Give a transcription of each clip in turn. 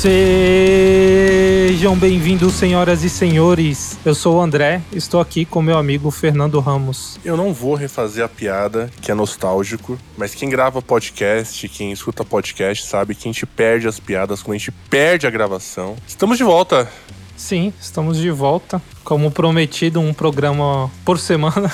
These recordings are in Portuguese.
Sejam bem-vindos, senhoras e senhores. Eu sou o André, estou aqui com meu amigo Fernando Ramos. Eu não vou refazer a piada, que é nostálgico, mas quem grava podcast, quem escuta podcast, sabe que a gente perde as piadas quando a gente perde a gravação. Estamos de volta. Sim, estamos de volta. Como prometido, um programa por semana.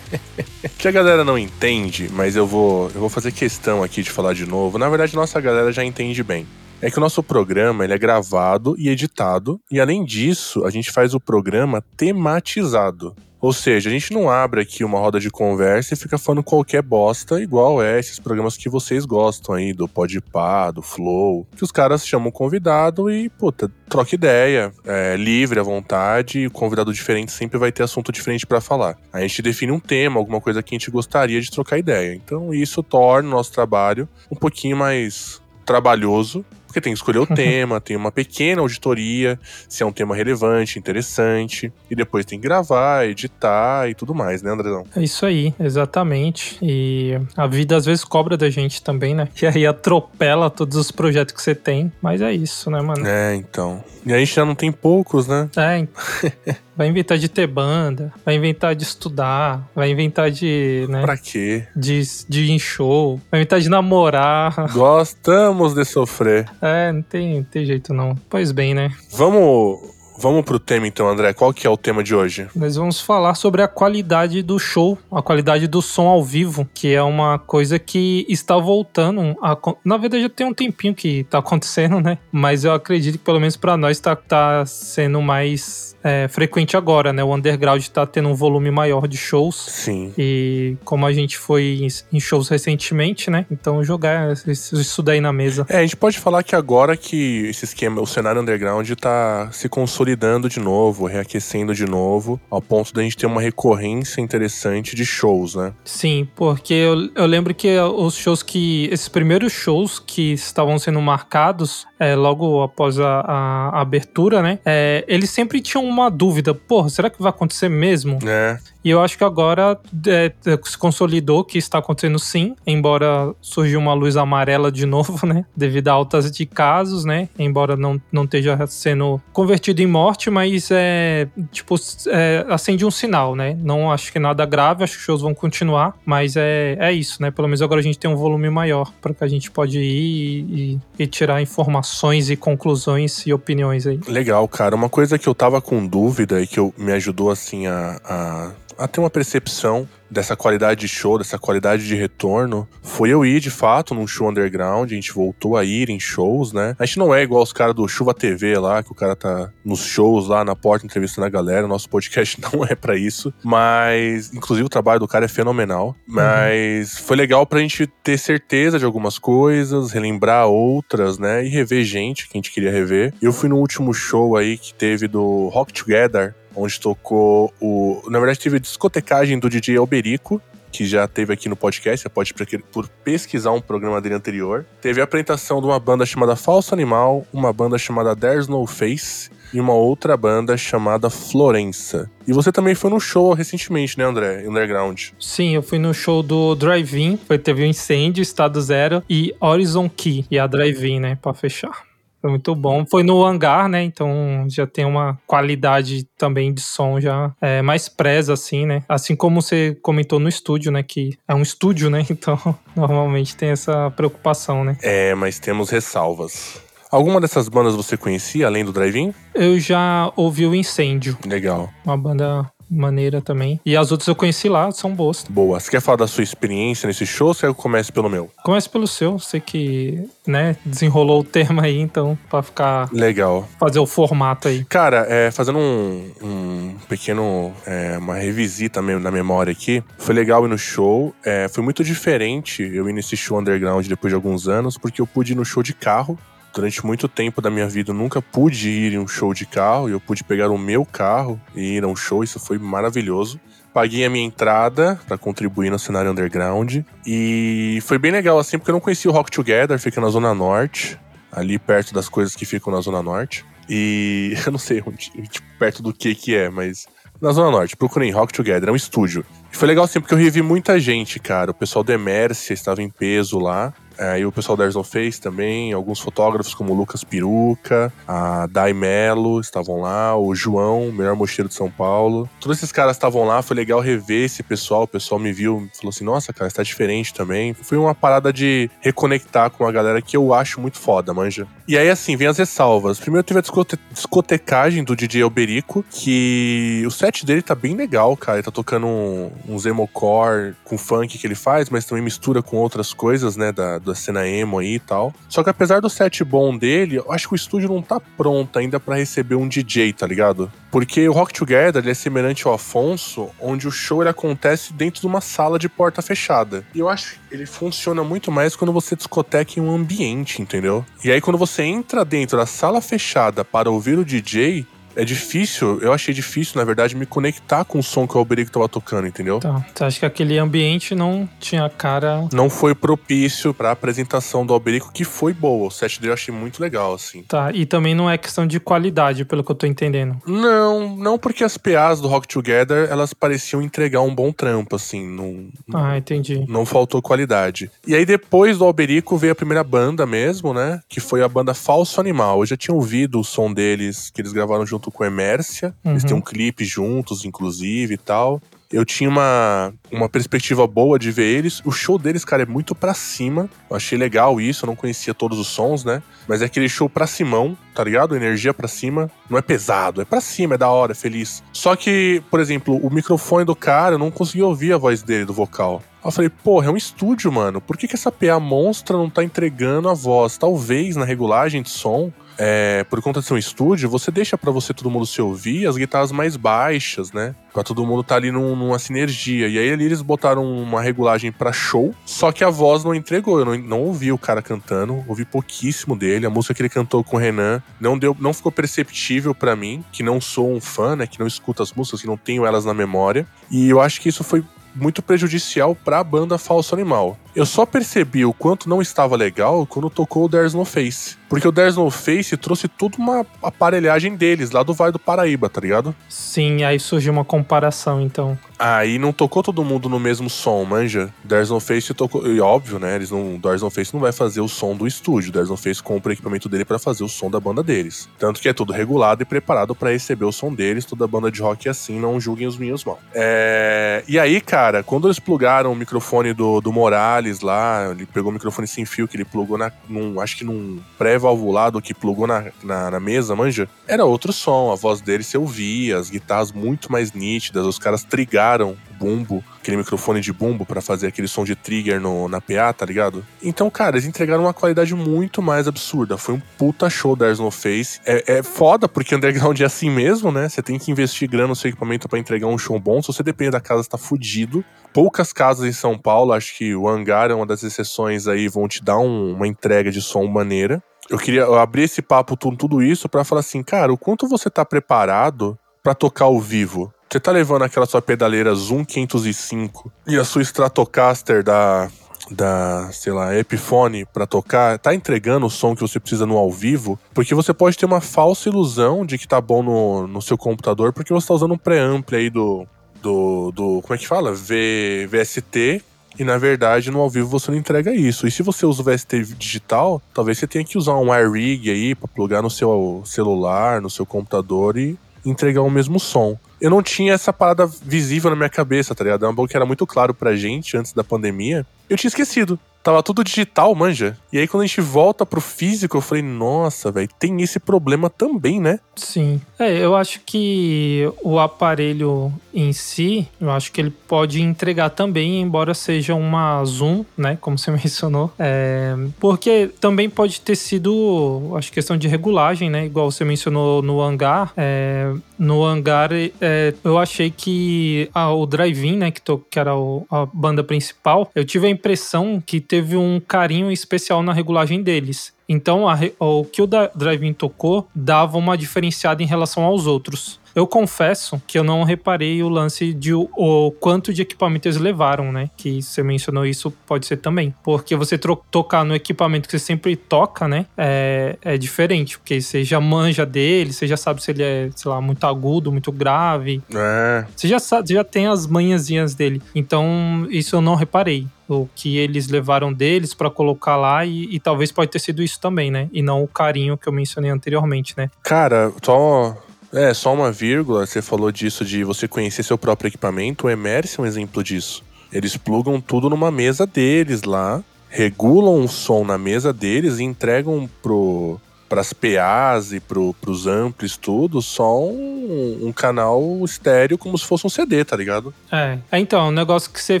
que a galera não entende, mas eu vou, eu vou fazer questão aqui de falar de novo. Na verdade, nossa galera já entende bem. É que o nosso programa ele é gravado e editado, e além disso, a gente faz o programa tematizado. Ou seja, a gente não abre aqui uma roda de conversa e fica falando qualquer bosta, igual é esses programas que vocês gostam aí, do Podpah, do Flow, que os caras chamam o convidado e, puta, troca ideia, é livre à vontade, e o convidado diferente sempre vai ter assunto diferente para falar. A gente define um tema, alguma coisa que a gente gostaria de trocar ideia. Então isso torna o nosso trabalho um pouquinho mais trabalhoso, porque tem que escolher o tema, tem uma pequena auditoria, se é um tema relevante, interessante, e depois tem que gravar, editar e tudo mais, né, Andrezão? É isso aí, exatamente. E a vida às vezes cobra da gente também, né? E aí atropela todos os projetos que você tem, mas é isso, né, mano? É, então. E a gente já não tem poucos, né? É, vai inventar de ter banda, vai inventar de estudar, vai inventar de, né? Pra quê? De, de ir em show, vai inventar de namorar. Gostamos de sofrer. É, não tem, tem jeito não. Pois bem, né? Vamos Vamos pro tema então, André. Qual que é o tema de hoje? Nós vamos falar sobre a qualidade do show, a qualidade do som ao vivo, que é uma coisa que está voltando. A... Na verdade, já tem um tempinho que tá acontecendo, né? Mas eu acredito que pelo menos para nós tá, tá sendo mais é, frequente agora, né? O underground tá tendo um volume maior de shows. Sim. E como a gente foi em shows recentemente, né? Então jogar isso daí na mesa. É, a gente pode falar que agora que esse esquema, o cenário underground tá se consolidando consolidando de novo, reaquecendo de novo, ao ponto da gente ter uma recorrência interessante de shows, né? Sim, porque eu, eu lembro que os shows que. Esses primeiros shows que estavam sendo marcados é, logo após a, a, a abertura, né? É, eles sempre tinham uma dúvida: porra, será que vai acontecer mesmo? É. E eu acho que agora é, se consolidou que está acontecendo sim, embora surgiu uma luz amarela de novo, né? Devido a altas de casos, né? Embora não, não esteja sendo convertido em morte, mas é tipo, é, acende um sinal, né? Não acho que nada grave, acho que os shows vão continuar, mas é, é isso, né? Pelo menos agora a gente tem um volume maior para que a gente pode ir e, e tirar informações e conclusões e opiniões aí. Legal, cara. Uma coisa que eu tava com dúvida e que eu, me ajudou assim a, a a ter uma percepção dessa qualidade de show, dessa qualidade de retorno, foi eu ir de fato num show underground, a gente voltou a ir em shows, né? A gente não é igual os caras do Chuva TV lá, que o cara tá nos shows lá na porta entrevistando a galera, nosso podcast não é para isso, mas inclusive o trabalho do cara é fenomenal, mas uhum. foi legal pra gente ter certeza de algumas coisas, relembrar outras, né? E rever gente que a gente queria rever. Eu fui no último show aí que teve do Rock Together, onde tocou o. Na verdade, teve a discotecagem do DJ Alberico, que já teve aqui no podcast, você pode por pesquisar um programa dele anterior. Teve a apresentação de uma banda chamada Falso Animal, uma banda chamada There's No Face e uma outra banda chamada Florença. E você também foi no show recentemente, né, André? Underground. Sim, eu fui no show do Drive-In, teve um Incêndio, Estado Zero e Horizon Key, e a Drive-In, né, pra fechar. Foi muito bom. Foi no hangar, né? Então já tem uma qualidade também de som já é, mais presa, assim, né? Assim como você comentou no estúdio, né? Que é um estúdio, né? Então normalmente tem essa preocupação, né? É, mas temos ressalvas. Alguma dessas bandas você conhecia, além do Drive-In? Eu já ouvi o Incêndio. Legal. Uma banda maneira também. E as outras eu conheci lá, são boas. Boa. Você quer falar da sua experiência nesse show ou você comece pelo meu? Comece pelo seu. Você que, né, desenrolou o tema aí, então, pra ficar. Legal. Fazer o formato aí. Cara, é, fazendo um, um pequeno. É, uma revisita na memória aqui. Foi legal ir no show. É, foi muito diferente eu ir nesse show underground depois de alguns anos, porque eu pude ir no show de carro durante muito tempo da minha vida eu nunca pude ir em um show de carro e eu pude pegar o meu carro e ir a um show, isso foi maravilhoso. Paguei a minha entrada para contribuir no cenário underground e foi bem legal assim, porque eu não conhecia o Rock Together, fica na Zona Norte, ali perto das coisas que ficam na Zona Norte. E eu não sei onde, tipo, perto do que que é, mas na Zona Norte. Procurem Rock Together, é um estúdio. E foi legal assim, porque eu revi muita gente, cara. O pessoal do Emercia estava em peso lá. Aí o pessoal da Airzone Face também, alguns fotógrafos como o Lucas Peruca, a Dai Melo estavam lá, o João, o melhor mocheiro de São Paulo. Todos esses caras estavam lá, foi legal rever esse pessoal. O pessoal me viu falou assim: nossa, cara, está diferente também. Foi uma parada de reconectar com a galera que eu acho muito foda, manja. E aí, assim, vem as ressalvas. Primeiro teve a discote discotecagem do DJ Alberico, que o set dele tá bem legal, cara. Ele tá tocando um, um Zemocore com funk que ele faz, mas também mistura com outras coisas, né, da, da cena emo aí e tal. Só que apesar do set bom dele, eu acho que o estúdio não tá pronto ainda para receber um DJ, tá ligado? Porque o Rock Together é semelhante ao Afonso, onde o show ele acontece dentro de uma sala de porta fechada. E eu acho que ele funciona muito mais quando você discoteca em um ambiente, entendeu? E aí quando você entra dentro da sala fechada para ouvir o DJ, é difícil, eu achei difícil, na verdade, me conectar com o som que o Alberico tava tocando, entendeu? Tá. Você acha que aquele ambiente não tinha cara. Não foi propício pra apresentação do Alberico, que foi boa. O set dele eu achei muito legal, assim. Tá. E também não é questão de qualidade, pelo que eu tô entendendo. Não, não porque as PAs do Rock Together, elas pareciam entregar um bom trampo, assim. Não, Ah, entendi. não faltou qualidade. E aí, depois do Alberico, veio a primeira banda mesmo, né? Que foi a banda Falso Animal. Eu já tinha ouvido o som deles, que eles gravaram junto com Emércia. Eles Uhum. têm um clipe juntos, inclusive, e tal. Eu tinha uma, uma perspectiva boa de ver eles. O show deles, cara, é muito pra cima. Eu achei legal isso, eu não conhecia todos os sons, né? Mas é aquele show pra cimão, tá ligado? Energia pra cima. Não é pesado, é pra cima, é da hora, é feliz. Só que, por exemplo, o microfone do cara, eu não conseguia ouvir a voz dele, do vocal. Eu falei, porra, é um estúdio, mano. Por que, que essa PA monstra não tá entregando a voz? Talvez na regulagem de som, é, por conta de ser um estúdio, você deixa pra você todo mundo se ouvir as guitarras mais baixas, né? Pra todo mundo tá ali num- numa sinergia. E aí ali eles botaram uma regulagem pra show, só que a voz não entregou. Eu não, não ouvi o cara cantando, ouvi pouquíssimo dele. A música que ele cantou com o Renan não deu, não ficou perceptível pra mim, que não sou um fã, né? Que não escuta as músicas, que não tenho elas na memória. E eu acho que isso foi muito prejudicial pra banda Falso Animal. Eu só percebi o quanto não estava legal quando tocou o There's No Face. Porque o There's No Face trouxe toda uma aparelhagem deles lá do Vale do Paraíba, tá ligado? Sim, aí surgiu uma comparação, então. Aí não tocou todo mundo no mesmo som, manja. There's No Face tocou. E óbvio, né? Eles não. No Face não vai fazer o som do estúdio. There's No Face compra o equipamento dele pra fazer o som da banda deles. Tanto que é tudo regulado e preparado pra receber o som deles. Toda banda de rock é assim, não julguem os minhos mal. É... E aí, cara, quando eles plugaram o microfone do, do Morales lá, ele pegou o microfone sem fio que ele plugou na, num, acho que num pré-valvulado que plugou na, na, na mesa, manja, era outro som, a voz dele se ouvia, as guitarras muito mais nítidas, os caras trigaram o bumbo, aquele microfone de bumbo pra fazer aquele som de trigger no, na PA, tá ligado? Então, cara, eles entregaram uma qualidade muito mais absurda. Foi um puta show da No Face. É, é foda, porque underground é assim mesmo, né? Você tem que investir grana no seu equipamento pra entregar um show bom. Se você depende da casa, tá fudido. Poucas casas em São Paulo, acho que o Hangar é uma das exceções aí, vão te dar um- uma entrega de som maneira. Eu queria abrir esse papo, tudo, tudo isso, pra falar assim, cara, o quanto você tá preparado pra tocar ao vivo? Você tá levando aquela sua pedaleira Zoom 505 e a sua Stratocaster da, da, sei lá, Epiphone pra tocar, tá entregando o som que você precisa no ao vivo? Porque você pode ter uma falsa ilusão de que tá bom no, no seu computador porque você tá usando um preampli aí do, do, do como é que fala? V, VST e na verdade, no ao vivo você não entrega isso. E se você usa o VST digital, talvez você tenha que usar um iRig aí pra plugar no seu celular, no seu computador e entregar o mesmo som. Eu não tinha essa parada visível na minha cabeça, tá ligado? É um bagulho que era muito claro pra gente antes da pandemia. Eu tinha esquecido. Tava tudo digital, manja. E aí quando a gente volta pro físico, eu falei, nossa, velho, tem esse problema também, né? Sim. É, eu acho que o aparelho em si, eu acho que ele pode entregar também, embora seja uma Zoom, né? Como você mencionou. É, porque também pode ter sido, acho, questão de regulagem, né? Igual você mencionou no hangar. É, no hangar, é, eu achei que a- o Drive-In, né? Que, que era o- a banda principal, eu tive a impressão que teve um carinho especial na regulagem deles. Então, a o que o drive-in tocou dava uma diferenciada em relação aos outros. Eu confesso que eu não reparei o lance de o, o quanto de equipamento eles levaram, né? Que você mencionou isso, pode ser também. Porque você tocar no equipamento que você sempre toca, né? É, é diferente, porque você já manja dele, você já sabe se ele é, sei lá, muito agudo, muito grave. É, Você já sabe, você já tem as manhãzinhas dele. Então, isso eu não reparei. O que eles levaram deles pra colocar lá e, e talvez pode ter sido isso também, né? E não o carinho que eu mencionei anteriormente, né? Cara, só. É, só uma vírgula. Você falou disso de você conhecer seu próprio equipamento. O Emerson é um exemplo disso. Eles plugam tudo numa mesa deles lá, regulam o som na mesa deles e entregam pro. Pras PAs e pro, pros amplis, tudo, só um, um canal estéreo como se fosse um CD, tá ligado? É. é, então, é um negócio que você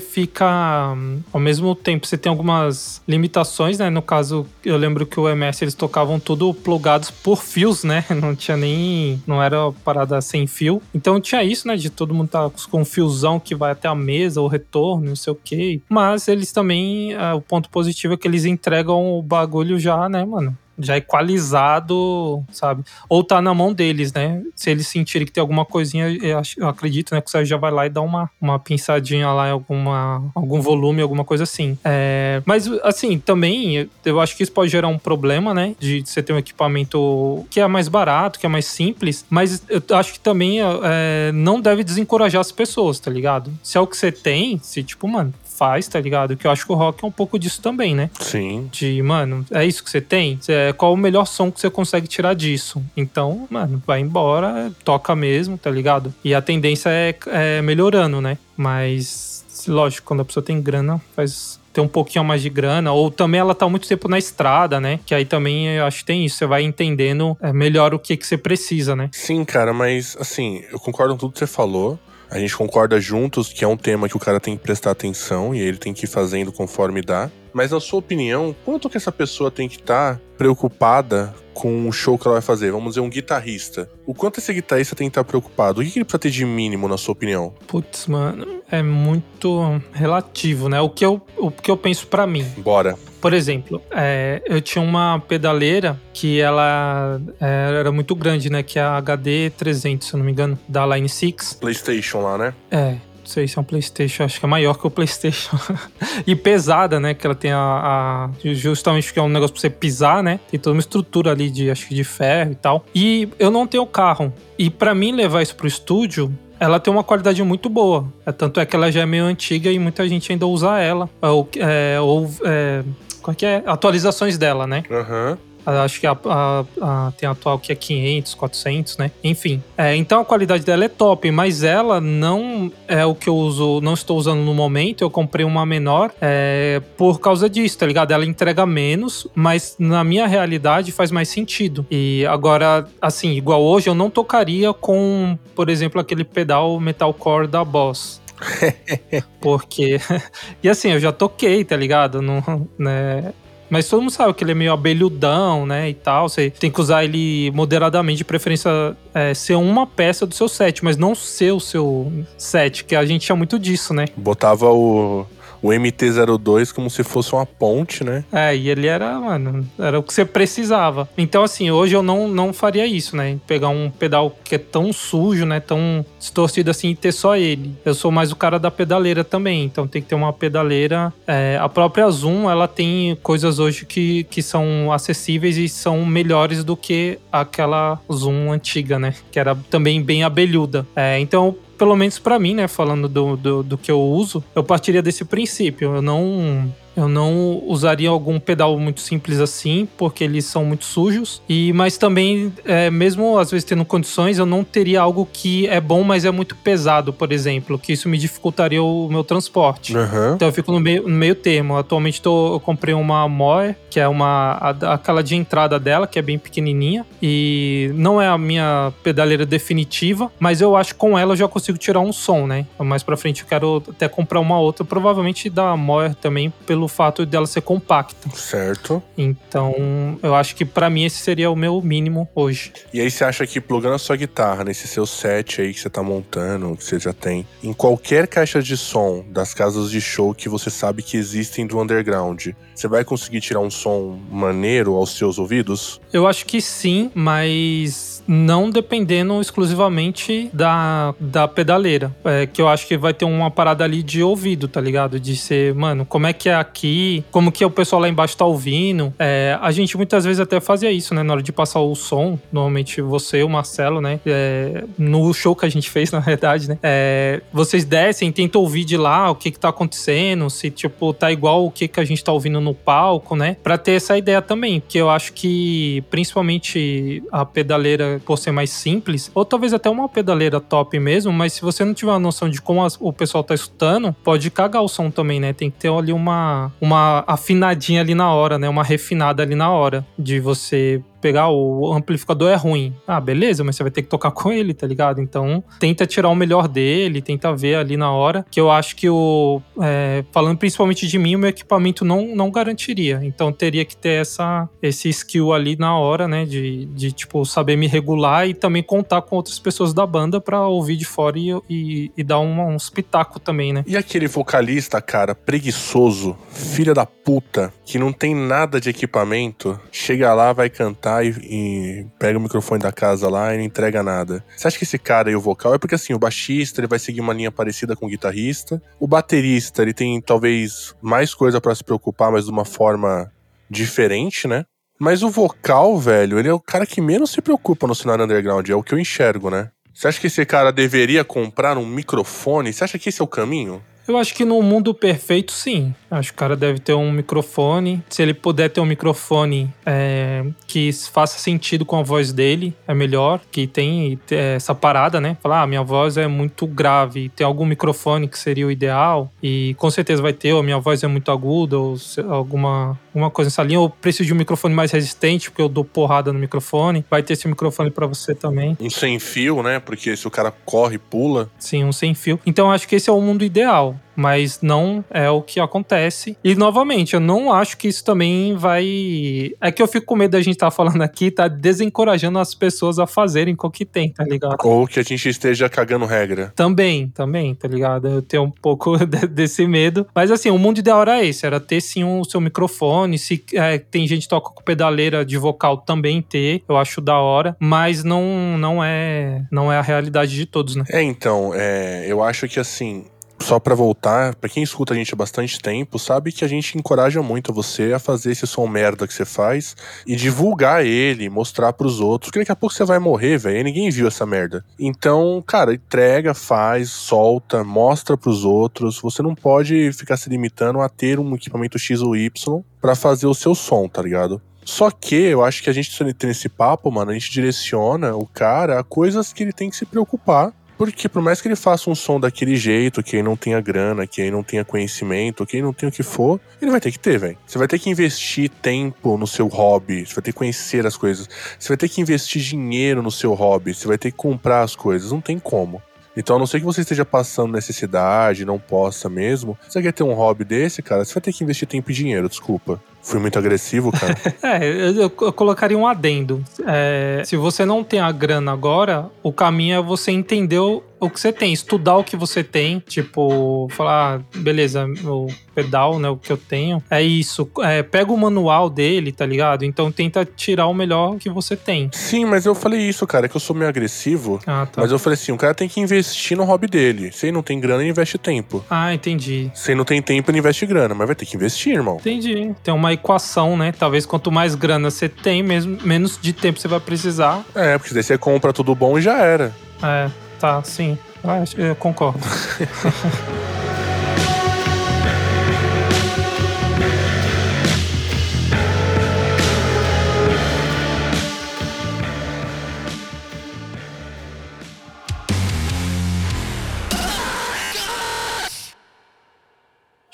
fica. hum, Ao mesmo tempo, você tem algumas limitações, né? No caso, eu lembro que o MS eles tocavam tudo plugados por fios, né? Não tinha nem. Não era parada sem fio. Então tinha isso, né? De todo mundo tá com um fiozão que vai até a mesa, o retorno, não sei o quê. Mas eles também. ah, o ponto positivo é que eles entregam o bagulho já, né, mano? Já equalizado, sabe? Ou tá na mão deles, né? Se eles sentirem que tem alguma coisinha, eu, acredito, né? Que você já vai lá e dá uma, uma pinçadinha lá em alguma, algum volume, alguma coisa assim. É, mas, assim, também, eu acho que isso pode gerar um problema, né? De você ter um equipamento que é mais barato, que é mais simples, mas eu acho que também é, não deve desencorajar as pessoas, tá ligado? Se é o que você tem, se, tipo, mano, faz, tá ligado? Que eu acho que o rock é um pouco disso também, né? Sim. de, mano, é isso que você tem? Qual o melhor som que você consegue tirar disso? Então, mano, vai embora, toca mesmo, tá ligado? E a tendência é, é melhorando, né? Mas, lógico, quando a pessoa tem grana, faz ter um pouquinho mais de grana, ou também ela tá muito tempo na estrada, né? Que aí também eu acho que tem isso, você vai entendendo é, melhor o que, que você precisa, né? Sim, cara, mas assim, eu concordo com tudo que você falou. A gente concorda juntos que é um tema que o cara tem que prestar atenção e ele tem que ir fazendo conforme dá. Mas na sua opinião, quanto que essa pessoa tem que estar preocupada com o show que ela vai fazer? Vamos dizer, um guitarrista. O quanto esse guitarrista tem que estar preocupado? O que que ele precisa ter de mínimo, na sua opinião? Putz, mano, é muito relativo, né? O que eu, o que eu penso pra mim. Bora. Por exemplo, é, eu tinha uma pedaleira que ela é, era muito grande, né? Que é a HD 300, se eu não me engano, da Line 6. PlayStation lá, né? É, não sei se é um PlayStation, acho que é maior que o PlayStation. e pesada, né? Que ela tem a, a- Justamente porque é um negócio pra você pisar, né? Tem toda uma estrutura ali de, acho que de ferro e tal. E eu não tenho carro. E pra mim levar isso pro estúdio. Ela tem uma qualidade muito boa. É, tanto é que ela já é meio antiga e muita gente ainda usa ela. Ou, é, ou é, qual que é? Atualizações dela, né? Aham. Acho que a, a- a- tem a atual que é 500, 400, né? Enfim. É, então a qualidade dela é top, mas ela não é o que eu uso, não estou usando no momento. Eu comprei uma menor é, por causa disso, tá ligado? Ela entrega menos, mas na minha realidade faz mais sentido. E agora, assim, igual hoje, eu não tocaria com, por exemplo, aquele pedal metalcore da Boss. Porque. e assim, eu já toquei, tá ligado? Não, né? Mas todo mundo sabe que ele é meio abelhudão, né? E tal. Você tem que usar ele moderadamente, de preferência é, ser uma peça do seu set, mas não ser o seu set, que a gente tinha muito disso, né? Botava o, o MT-02 como se fosse uma ponte, né? É, e ele era, mano, era o que você precisava. Então, assim, hoje eu não, não faria isso, né? Pegar um pedal que é tão sujo, né? Tão distorcido assim e ter só ele. Eu sou mais o cara da pedaleira também, então tem que ter uma pedaleira. é, a própria Zoom, ela tem coisas hoje que, que são acessíveis e são melhores do que aquela Zoom antiga, né? Que era também bem abelhuda. É, então, pelo menos pra mim, né, falando do, do, do que eu uso, eu partiria desse princípio. Eu não. Eu não usaria algum pedal muito simples assim, porque eles são muito sujos. E mas também, é, mesmo às vezes tendo condições, eu não teria algo que é bom, mas é muito pesado, por exemplo, que isso me dificultaria o meu transporte. Aham. Então eu fico no meio, no meio termo. Atualmente tô, eu comprei uma Moe, que é uma a- aquela de entrada dela, que é bem pequenininha. E não é a minha pedaleira definitiva, mas eu acho que com ela eu já consigo tirar um som, né? Mais pra frente eu quero até comprar uma outra, provavelmente da Moe também, pelo pelo fato dela ser compacta. Certo. Então, eu acho que pra mim esse seria o meu mínimo hoje. E aí você acha que plugando a sua guitarra nesse seu set aí que você tá montando, que você já tem, em qualquer caixa de som das casas de show que você sabe que existem do underground, você vai conseguir tirar um som maneiro aos seus ouvidos? Eu acho que sim, mas não dependendo exclusivamente da, da pedaleira. É, que eu acho que vai ter uma parada ali de ouvido, tá ligado? De ser, mano, como é que é aqui? Como que o pessoal lá embaixo tá ouvindo? É, a gente muitas vezes até fazia isso, né? Na hora de passar o som, normalmente você, o Marcelo, né? É, no show que a gente fez, na verdade, né? É, vocês descem, tentam ouvir de lá o que que tá acontecendo, se, tipo, tá igual o que que a gente tá ouvindo no palco, né? Pra ter essa ideia também, porque eu acho que, principalmente a pedaleira, por ser mais simples, ou talvez até uma pedaleira top mesmo, mas se você não tiver uma noção de como as- o pessoal tá escutando, pode cagar o som também, né? Tem que ter ali uma, uma afinadinha ali na hora, né? Uma refinada ali na hora de você pegar o amplificador é ruim. Ah, beleza, mas você vai ter que tocar com ele, tá ligado? Então, tenta tirar o melhor dele, tenta ver ali na hora. Que eu acho que o. é, falando principalmente de mim, o meu equipamento não, não garantiria. Então, teria que ter essa, esse skill ali na hora, né? De, de, tipo, saber me regular e também contar com outras pessoas da banda pra ouvir de fora e, e, e dar um, uns pitaco também, né? E aquele vocalista, cara, preguiçoso, filha da puta, que não tem nada de equipamento, chega lá, vai cantar e, e pega o microfone da casa lá e não entrega nada. Você acha que esse cara e o vocal é porque assim, o baixista ele vai seguir uma linha parecida com o guitarrista, o baterista ele tem talvez mais coisa pra se preocupar, mas de uma forma diferente, né? Mas o vocal, velho, ele é o cara que menos se preocupa no cenário underground, é o que eu enxergo, né? Você acha que esse cara deveria comprar um microfone? Você acha que esse é o caminho? Eu acho que no mundo perfeito, sim. Acho que o cara deve ter um microfone. Se ele puder ter um microfone é, que faça sentido com a voz dele, é melhor. Que tem é, essa parada, né? Falar, ah, minha voz é muito grave. Tem algum microfone que seria o ideal. E com certeza vai ter, ou minha voz é muito aguda, ou alguma, alguma coisa nessa linha. Ou preciso de um microfone mais resistente, porque eu dou porrada no microfone. Vai ter esse microfone pra você também. Um sem fio, né? Porque se o cara corre pula. Sim, um sem fio. Então acho que esse é o mundo ideal, mas não é o que acontece. E novamente, eu não acho que isso também vai. É que eu fico com medo da gente estar falando aqui, tá desencorajando as pessoas a fazerem com o que tem, tá ligado? Ou que a gente esteja cagando regra. Também, também, tá ligado? Eu tenho um pouco de- desse medo. Mas assim, o mundo ideal era esse: era ter sim o seu microfone. Se é, tem gente que toca com pedaleira de vocal, também ter. Eu acho da hora. Mas não, não, é, não é a realidade de todos, né? É, então, é, eu acho que assim. Só pra voltar, pra quem escuta a gente há bastante tempo, sabe que a gente encoraja muito você a fazer esse som merda que você faz e divulgar ele, mostrar pros outros, que daqui a pouco você vai morrer, velho, ninguém viu essa merda. Então, cara, entrega, faz, solta, mostra pros outros. Você não pode ficar se limitando a ter um equipamento X ou Y pra fazer o seu som, tá ligado? Só que eu acho que a gente tem esse papo, mano, a gente direciona o cara a coisas que ele tem que se preocupar. Porque por mais que ele faça um som daquele jeito, que aí não tenha grana, que aí não tenha conhecimento, que aí não tenha o que for, ele vai ter que ter, velho. Você vai ter que investir tempo no seu hobby, você vai ter que conhecer as coisas, você vai ter que investir dinheiro no seu hobby, você vai ter que comprar as coisas, não tem como. Então, a não ser que você esteja passando necessidade, não possa mesmo, você quer ter um hobby desse, cara, você vai ter que investir tempo e dinheiro, desculpa. Fui muito agressivo, cara. É, eu, eu colocaria um adendo. É, se você não tem a grana agora, o caminho é você entender o, o que você tem, estudar o que você tem, tipo, falar, ah, beleza, o pedal, né, o que eu tenho, é isso. É, pega o manual dele, tá ligado? Então tenta tirar o melhor que você tem. Sim, mas eu falei isso, cara, é que eu sou meio agressivo. Ah, tá. Mas eu falei assim, o cara tem que investir no hobby dele. Se ele não tem grana, ele investe tempo. Ah, entendi. Se ele não tem tempo, ele investe grana. Mas vai ter que investir, irmão. Entendi. Tem uma equação, né? Talvez quanto mais grana você tem, mesmo, menos de tempo você vai precisar. É, porque daí você compra tudo bom e já era. É, tá, sim. Ah, eu concordo.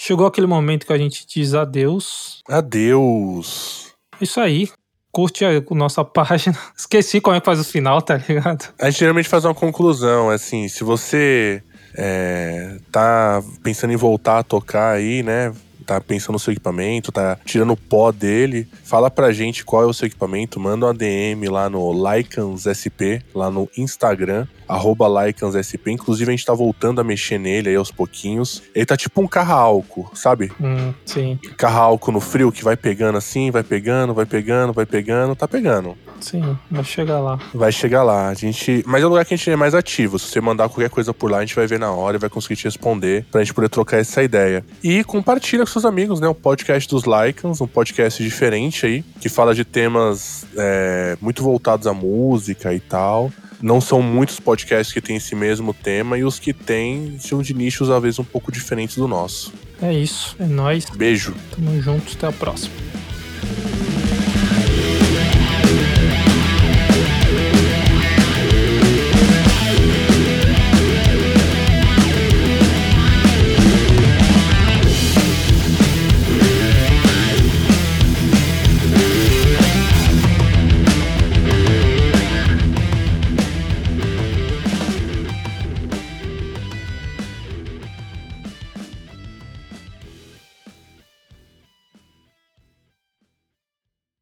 Chegou aquele momento que a gente diz adeus. Adeus. Isso aí. Curte a nossa página. Esqueci como é que faz o final, tá ligado? A gente geralmente faz uma conclusão, assim, se você é, tá pensando em voltar a tocar aí, né? tá pensando no seu equipamento, tá tirando o pó dele, fala pra gente qual é o seu equipamento, manda uma DM lá no Lycans SP, lá no Instagram, arroba LycansSP. Inclusive, a gente tá voltando a mexer nele aí aos pouquinhos. Ele tá tipo um carro álcool, sabe? Hum, sim, Carro álcool no frio que vai pegando assim, vai pegando, vai pegando, vai pegando, tá pegando. sim, vai chegar lá. Vai chegar lá. A gente. Mas é o lugar que a gente é mais ativo. Se você mandar qualquer coisa por lá, a gente vai ver na hora e vai conseguir te responder pra gente poder trocar essa ideia. E compartilha com seus amigos, né? O podcast dos Lycans, um podcast diferente aí, que fala de temas é, muito voltados à música e tal. Não são muitos podcasts que têm esse mesmo tema e os que têm são de nichos às vezes um pouco diferentes do nosso. É isso, é nóis. Beijo. Tamo juntos, até a próxima.